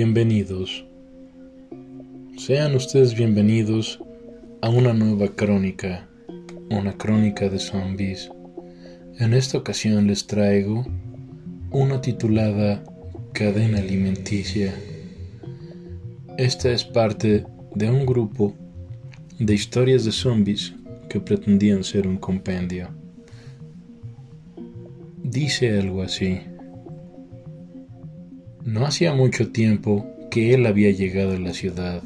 Bienvenidos. Sean ustedes bienvenidos a una nueva crónica, una crónica de zombies. En esta ocasión les traigo una titulada Cadena Alimenticia. Esta es parte de un grupo de historias de zombies que pretendían ser un compendio. Dice algo así. No hacía mucho tiempo que él había llegado a la ciudad.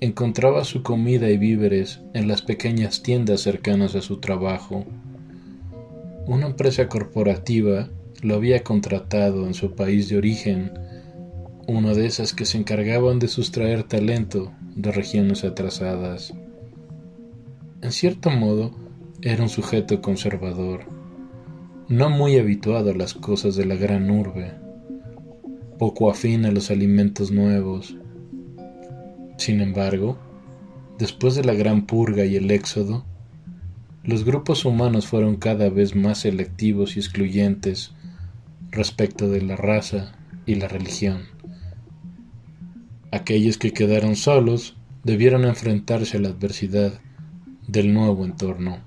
Encontraba su comida y víveres en las pequeñas tiendas cercanas a su trabajo. Una empresa corporativa lo había contratado en su país de origen, una de esas que se encargaban de sustraer talento de regiones atrasadas. En cierto modo, era un sujeto conservador, no muy habituado a las cosas de la gran urbe poco afín a los alimentos nuevos. Sin embargo, después de la gran purga y el éxodo, los grupos humanos fueron cada vez más selectivos y excluyentes respecto de la raza y la religión. Aquellos que quedaron solos debieron enfrentarse a la adversidad del nuevo entorno.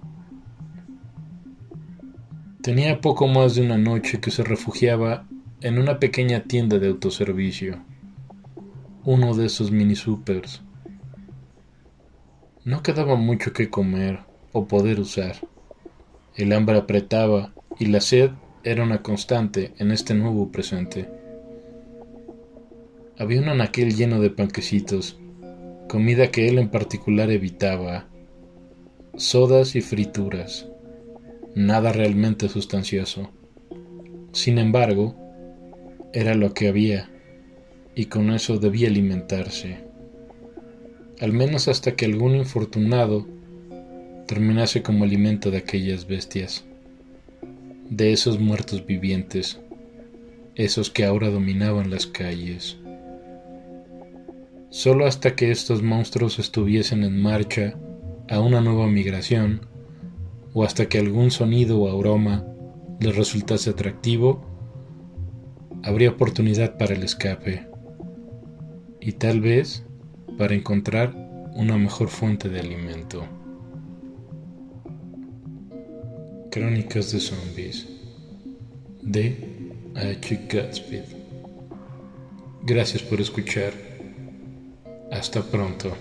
Tenía poco más de una noche que se refugiaba en una pequeña tienda de autoservicio, uno de esos mini supers. No quedaba mucho que comer o poder usar. El hambre apretaba y la sed era una constante en este nuevo presente. Había un anaquel lleno de panquecitos, comida que él en particular evitaba, sodas y frituras, nada realmente sustancioso. Sin embargo, era lo que había, y con eso debía alimentarse, al menos hasta que algún infortunado terminase como alimento de aquellas bestias, de esos muertos vivientes, esos que ahora dominaban las calles. Solo hasta que estos monstruos estuviesen en marcha a una nueva migración, o hasta que algún sonido o aroma les resultase atractivo, habría oportunidad para el escape y tal vez para encontrar una mejor fuente de alimento. Crónicas de Zombies de H. Gatsby. Gracias por escuchar. Hasta pronto.